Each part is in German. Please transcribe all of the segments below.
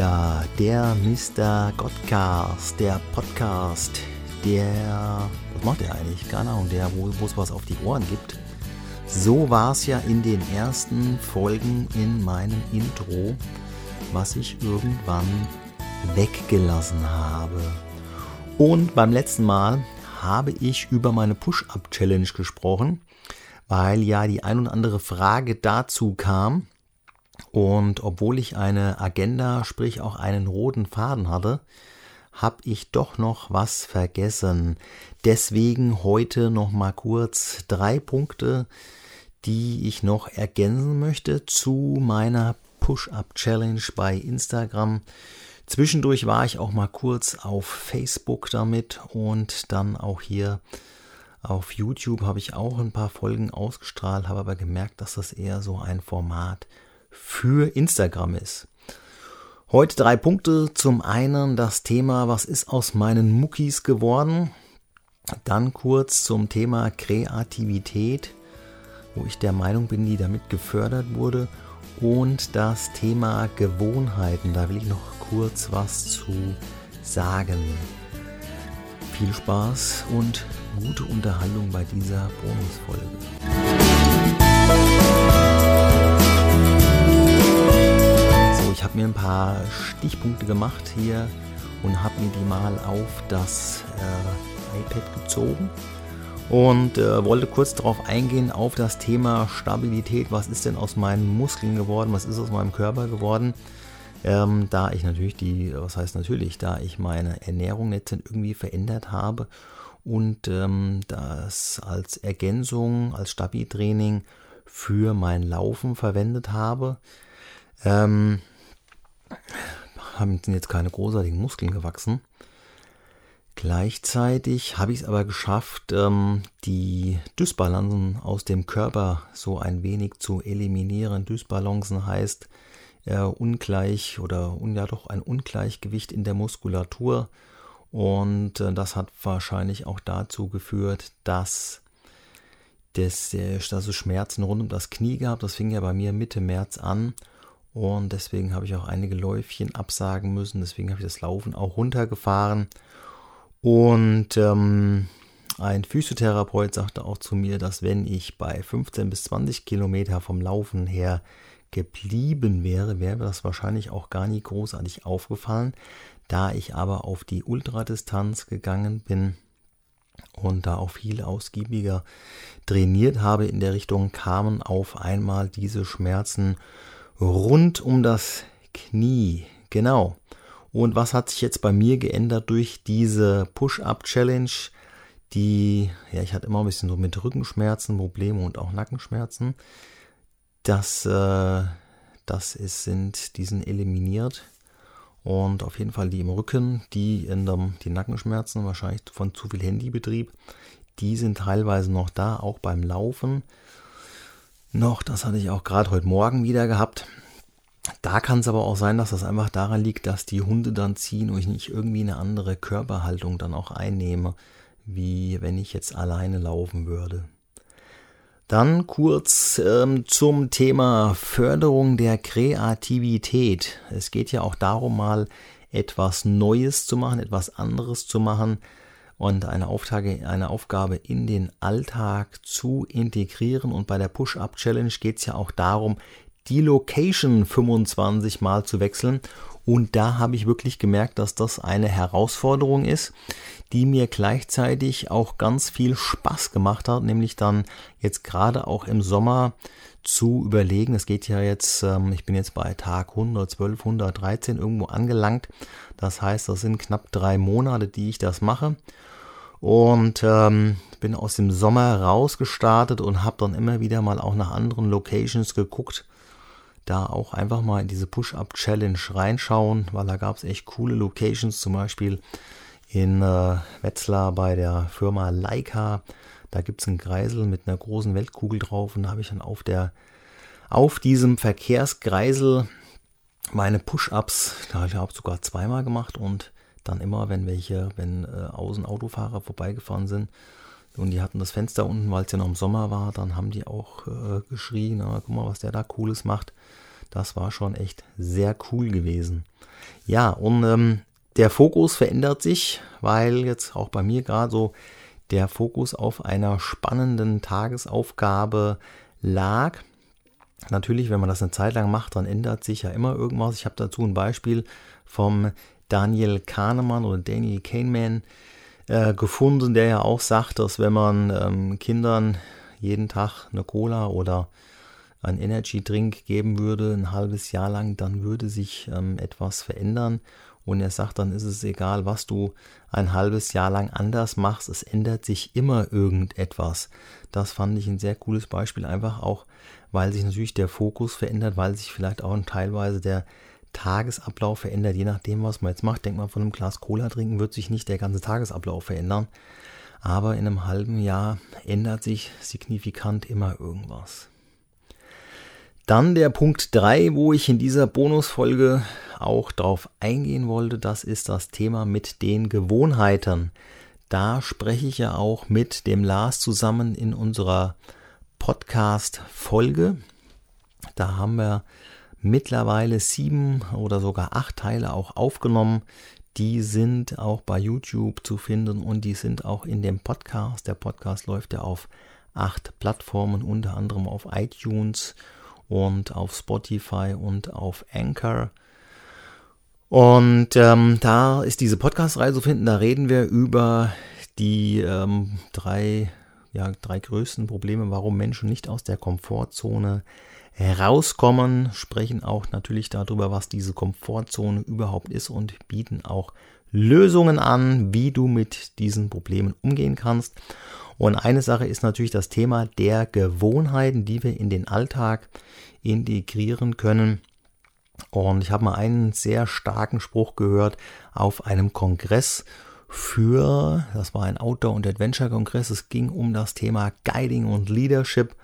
wieder, der Mr. Godcast, der Podcast, der, was macht der eigentlich? Keine Ahnung, der, wo es was auf die Ohren gibt. So war es ja in den ersten Folgen in meinem Intro, was ich irgendwann weggelassen habe. Und beim letzten Mal habe ich über meine Push-Up-Challenge gesprochen, weil ja die ein und andere Frage dazu kam. Und obwohl ich eine Agenda, sprich auch einen roten Faden hatte, habe ich doch noch was vergessen. Deswegen heute noch mal kurz drei Punkte, die ich noch ergänzen möchte zu meiner Push-Up-Challenge bei Instagram. Zwischendurch war ich auch mal kurz auf Facebook damit und dann auch hier auf YouTube habe ich auch ein paar Folgen ausgestrahlt, habe aber gemerkt, dass das eher so ein Format für Instagram ist. Heute drei Punkte. Zum einen das Thema, was ist aus meinen Muckis geworden? Dann kurz zum Thema Kreativität, wo ich der Meinung bin, die damit gefördert wurde. Und das Thema Gewohnheiten, da will ich noch kurz was zu sagen. Viel Spaß und gute Unterhaltung bei dieser Bonusfolge. Ich habe mir ein paar Stichpunkte gemacht hier und habe mir die mal auf das äh, iPad gezogen und äh, wollte kurz darauf eingehen auf das Thema Stabilität. Was ist denn aus meinen Muskeln geworden? Was ist aus meinem Körper geworden? Ähm, da ich natürlich die, was heißt natürlich, da ich meine Ernährung nicht irgendwie verändert habe und ähm, das als Ergänzung, als Stabi-Training für mein Laufen verwendet habe. Ähm, haben jetzt keine großartigen Muskeln gewachsen. Gleichzeitig habe ich es aber geschafft, ähm, die Dysbalancen aus dem Körper so ein wenig zu eliminieren. Dysbalancen heißt äh, ungleich oder ja doch ein Ungleichgewicht in der Muskulatur. Und äh, das hat wahrscheinlich auch dazu geführt, dass, das, äh, dass es Schmerzen rund um das Knie gab. Das fing ja bei mir Mitte März an. Und deswegen habe ich auch einige Läufchen absagen müssen. Deswegen habe ich das Laufen auch runtergefahren. Und ähm, ein Physiotherapeut sagte auch zu mir, dass wenn ich bei 15 bis 20 Kilometer vom Laufen her geblieben wäre, wäre das wahrscheinlich auch gar nie großartig aufgefallen. Da ich aber auf die Ultradistanz gegangen bin und da auch viel ausgiebiger trainiert habe in der Richtung, kamen auf einmal diese Schmerzen rund um das Knie. Genau. Und was hat sich jetzt bei mir geändert durch diese Push-Up-Challenge? Die, ja, ich hatte immer ein bisschen so mit Rückenschmerzen Probleme und auch Nackenschmerzen. Das, äh, das ist, sind, die sind eliminiert. Und auf jeden Fall die im Rücken, die in dem, die Nackenschmerzen, wahrscheinlich von zu viel Handybetrieb, die sind teilweise noch da, auch beim Laufen noch. Das hatte ich auch gerade heute Morgen wieder gehabt. Da kann es aber auch sein, dass das einfach daran liegt, dass die Hunde dann ziehen und ich nicht irgendwie eine andere Körperhaltung dann auch einnehme, wie wenn ich jetzt alleine laufen würde. Dann kurz ähm, zum Thema Förderung der Kreativität. Es geht ja auch darum, mal etwas Neues zu machen, etwas anderes zu machen und eine Aufgabe, eine Aufgabe in den Alltag zu integrieren. Und bei der Push-Up-Challenge geht es ja auch darum, die Location 25 Mal zu wechseln. Und da habe ich wirklich gemerkt, dass das eine Herausforderung ist, die mir gleichzeitig auch ganz viel Spaß gemacht hat, nämlich dann jetzt gerade auch im Sommer zu überlegen. Es geht ja jetzt, ähm, ich bin jetzt bei Tag 112, 113 irgendwo angelangt. Das heißt, das sind knapp drei Monate, die ich das mache. Und ähm, bin aus dem Sommer rausgestartet und habe dann immer wieder mal auch nach anderen Locations geguckt. Da auch einfach mal in diese Push-Up-Challenge reinschauen, weil da gab es echt coole Locations, zum Beispiel in äh, Wetzlar bei der Firma Leica. Da gibt es einen Kreisel mit einer großen Weltkugel drauf und da habe ich dann auf der auf diesem Verkehrskreisel meine Push-Ups, da habe ich sogar zweimal gemacht und dann immer, wenn welche, wenn äh, außen Autofahrer vorbeigefahren sind und die hatten das Fenster unten, weil es ja noch im Sommer war, dann haben die auch äh, geschrien, na, guck mal, was der da Cooles macht. Das war schon echt sehr cool gewesen. Ja, und ähm, der Fokus verändert sich, weil jetzt auch bei mir gerade so der Fokus auf einer spannenden Tagesaufgabe lag. Natürlich, wenn man das eine Zeit lang macht, dann ändert sich ja immer irgendwas. Ich habe dazu ein Beispiel vom Daniel Kahnemann oder Daniel Kahneman äh, gefunden, der ja auch sagt, dass wenn man ähm, Kindern jeden Tag eine Cola oder ein Energy Drink geben würde, ein halbes Jahr lang, dann würde sich ähm, etwas verändern. Und er sagt, dann ist es egal, was du ein halbes Jahr lang anders machst, es ändert sich immer irgendetwas. Das fand ich ein sehr cooles Beispiel, einfach auch, weil sich natürlich der Fokus verändert, weil sich vielleicht auch teilweise der Tagesablauf verändert, je nachdem, was man jetzt macht. Denkt man, von einem Glas Cola trinken wird sich nicht der ganze Tagesablauf verändern. Aber in einem halben Jahr ändert sich signifikant immer irgendwas. Dann der Punkt 3, wo ich in dieser Bonusfolge auch darauf eingehen wollte, das ist das Thema mit den Gewohnheiten. Da spreche ich ja auch mit dem Lars zusammen in unserer Podcast-Folge. Da haben wir mittlerweile sieben oder sogar acht Teile auch aufgenommen. Die sind auch bei YouTube zu finden und die sind auch in dem Podcast. Der Podcast läuft ja auf acht Plattformen, unter anderem auf iTunes und auf Spotify und auf Anchor. Und ähm, da ist diese Podcast-Reihe zu finden. Da reden wir über die ähm, drei, ja, drei größten Probleme, warum Menschen nicht aus der Komfortzone herauskommen, sprechen auch natürlich darüber, was diese Komfortzone überhaupt ist und bieten auch Lösungen an, wie du mit diesen Problemen umgehen kannst. Und eine Sache ist natürlich das Thema der Gewohnheiten, die wir in den Alltag integrieren können. Und ich habe mal einen sehr starken Spruch gehört auf einem Kongress für, das war ein Outdoor- und Adventure-Kongress, es ging um das Thema Guiding und Leadership.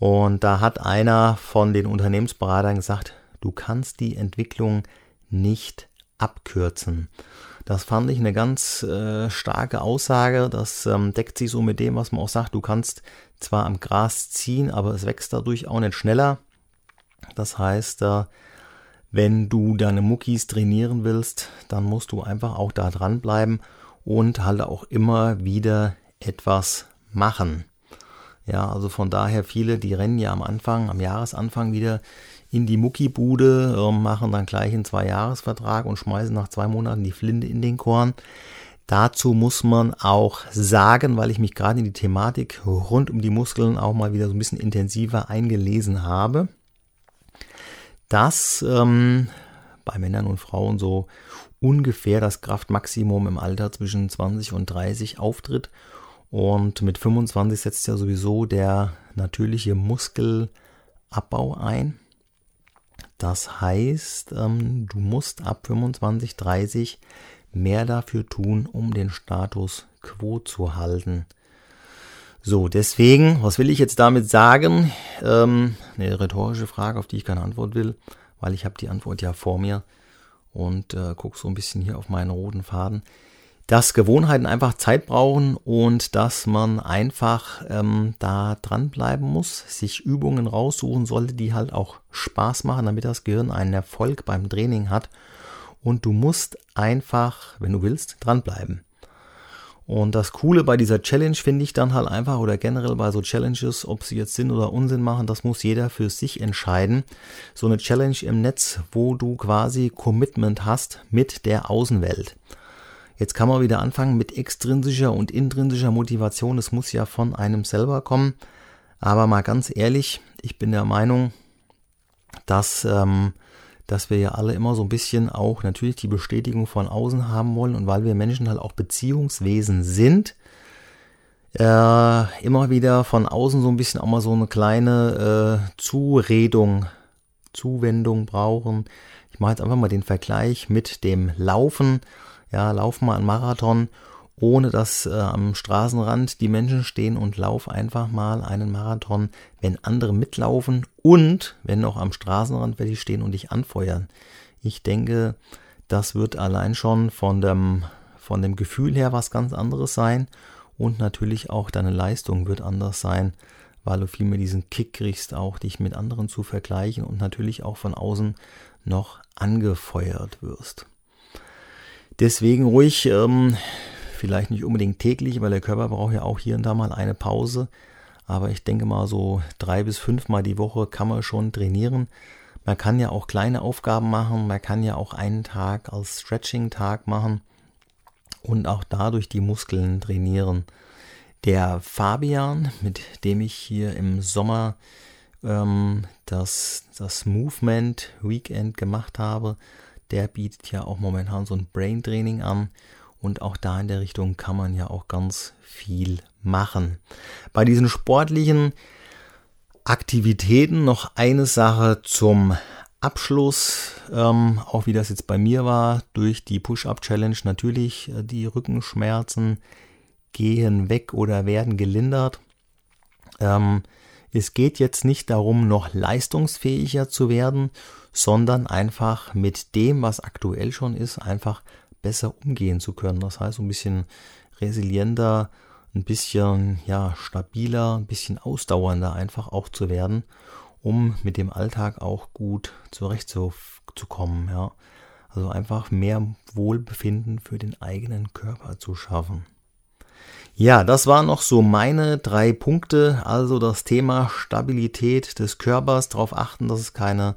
Und da hat einer von den Unternehmensberatern gesagt, du kannst die Entwicklung nicht abkürzen. Das fand ich eine ganz äh, starke Aussage. Das ähm, deckt sich so mit dem, was man auch sagt. Du kannst zwar am Gras ziehen, aber es wächst dadurch auch nicht schneller. Das heißt, äh, wenn du deine Muckis trainieren willst, dann musst du einfach auch da dranbleiben und halt auch immer wieder etwas machen. Ja, also von daher viele, die rennen ja am Anfang, am Jahresanfang wieder in die Muckibude, äh, machen dann gleich einen Zwei-Jahres-Vertrag und schmeißen nach zwei Monaten die Flinte in den Korn. Dazu muss man auch sagen, weil ich mich gerade in die Thematik rund um die Muskeln auch mal wieder so ein bisschen intensiver eingelesen habe, dass ähm, bei Männern und Frauen so ungefähr das Kraftmaximum im Alter zwischen 20 und 30 auftritt. Und mit 25 setzt ja sowieso der natürliche Muskelabbau ein. Das heißt, ähm, du musst ab 25, 30 mehr dafür tun, um den Status quo zu halten. So, deswegen, was will ich jetzt damit sagen? Ähm, eine rhetorische Frage, auf die ich keine Antwort will, weil ich habe die Antwort ja vor mir und äh, gucke so ein bisschen hier auf meinen roten Faden dass Gewohnheiten einfach Zeit brauchen und dass man einfach ähm, da dranbleiben muss, sich Übungen raussuchen sollte, die halt auch Spaß machen, damit das Gehirn einen Erfolg beim Training hat. Und du musst einfach, wenn du willst, dranbleiben. Und das Coole bei dieser Challenge finde ich dann halt einfach oder generell bei so Challenges, ob sie jetzt Sinn oder Unsinn machen, das muss jeder für sich entscheiden. So eine Challenge im Netz, wo du quasi Commitment hast mit der Außenwelt. Jetzt kann man wieder anfangen mit extrinsischer und intrinsischer Motivation. Es muss ja von einem selber kommen. Aber mal ganz ehrlich, ich bin der Meinung, dass, ähm, dass wir ja alle immer so ein bisschen auch natürlich die Bestätigung von außen haben wollen. Und weil wir Menschen halt auch Beziehungswesen sind, äh, immer wieder von außen so ein bisschen auch mal so eine kleine äh, Zuredung, Zuwendung brauchen. Ich mache jetzt einfach mal den Vergleich mit dem Laufen ja, lauf mal einen Marathon, ohne dass äh, am Straßenrand die Menschen stehen und lauf einfach mal einen Marathon, wenn andere mitlaufen und wenn noch am Straßenrand welche stehen und dich anfeuern. Ich denke, das wird allein schon von dem, von dem Gefühl her was ganz anderes sein und natürlich auch deine Leistung wird anders sein, weil du viel mehr diesen Kick kriegst, auch dich mit anderen zu vergleichen und natürlich auch von außen noch angefeuert wirst. Deswegen ruhig, ähm, vielleicht nicht unbedingt täglich, weil der Körper braucht ja auch hier und da mal eine Pause. Aber ich denke mal, so drei bis fünfmal die Woche kann man schon trainieren. Man kann ja auch kleine Aufgaben machen, man kann ja auch einen Tag als Stretching-Tag machen und auch dadurch die Muskeln trainieren. Der Fabian, mit dem ich hier im Sommer ähm, das, das Movement Weekend gemacht habe, der bietet ja auch momentan so ein Brain Training an. Und auch da in der Richtung kann man ja auch ganz viel machen. Bei diesen sportlichen Aktivitäten noch eine Sache zum Abschluss, ähm, auch wie das jetzt bei mir war, durch die Push-Up-Challenge natürlich äh, die Rückenschmerzen gehen weg oder werden gelindert. Ähm, es geht jetzt nicht darum, noch leistungsfähiger zu werden, sondern einfach mit dem, was aktuell schon ist, einfach besser umgehen zu können. Das heißt, ein bisschen resilienter, ein bisschen ja, stabiler, ein bisschen ausdauernder einfach auch zu werden, um mit dem Alltag auch gut zurechtzukommen. Ja. Also einfach mehr Wohlbefinden für den eigenen Körper zu schaffen. Ja, das waren noch so meine drei Punkte. Also das Thema Stabilität des Körpers, darauf achten, dass es keine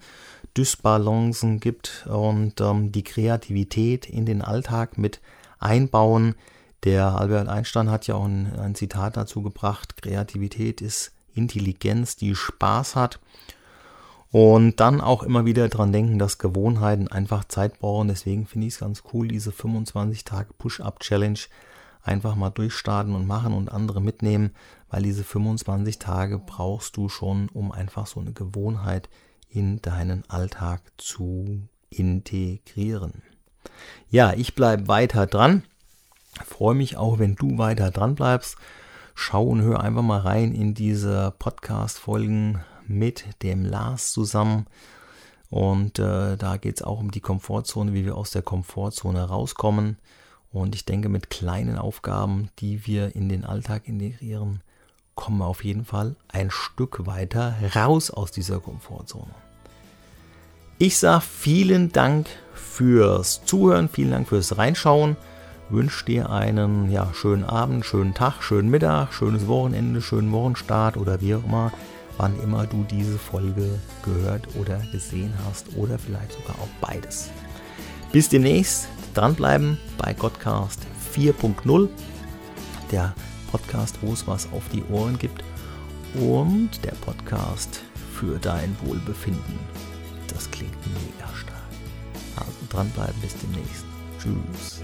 Dysbalancen gibt und ähm, die Kreativität in den Alltag mit einbauen. Der Albert Einstein hat ja auch ein, ein Zitat dazu gebracht, Kreativität ist Intelligenz, die Spaß hat. Und dann auch immer wieder dran denken, dass Gewohnheiten einfach Zeit brauchen. Deswegen finde ich es ganz cool, diese 25 Tage Push-Up-Challenge einfach mal durchstarten und machen und andere mitnehmen, weil diese 25 Tage brauchst du schon, um einfach so eine Gewohnheit in deinen Alltag zu integrieren. Ja, ich bleibe weiter dran. Freue mich auch, wenn du weiter dran bleibst. Schau und hör einfach mal rein in diese Podcast-Folgen mit dem Lars zusammen. Und äh, da geht es auch um die Komfortzone, wie wir aus der Komfortzone rauskommen. Und ich denke, mit kleinen Aufgaben, die wir in den Alltag integrieren, kommen wir auf jeden Fall ein Stück weiter raus aus dieser Komfortzone. Ich sage vielen Dank fürs Zuhören, vielen Dank fürs Reinschauen. Wünsche dir einen ja, schönen Abend, schönen Tag, schönen Mittag, schönes Wochenende, schönen Wochenstart oder wie auch immer, wann immer du diese Folge gehört oder gesehen hast oder vielleicht sogar auch beides. Bis demnächst, dranbleiben bei Godcast 4.0, der Podcast, wo es was auf die Ohren gibt und der Podcast für dein Wohlbefinden. Das klingt mega stark. Also dranbleiben bis demnächst. Tschüss.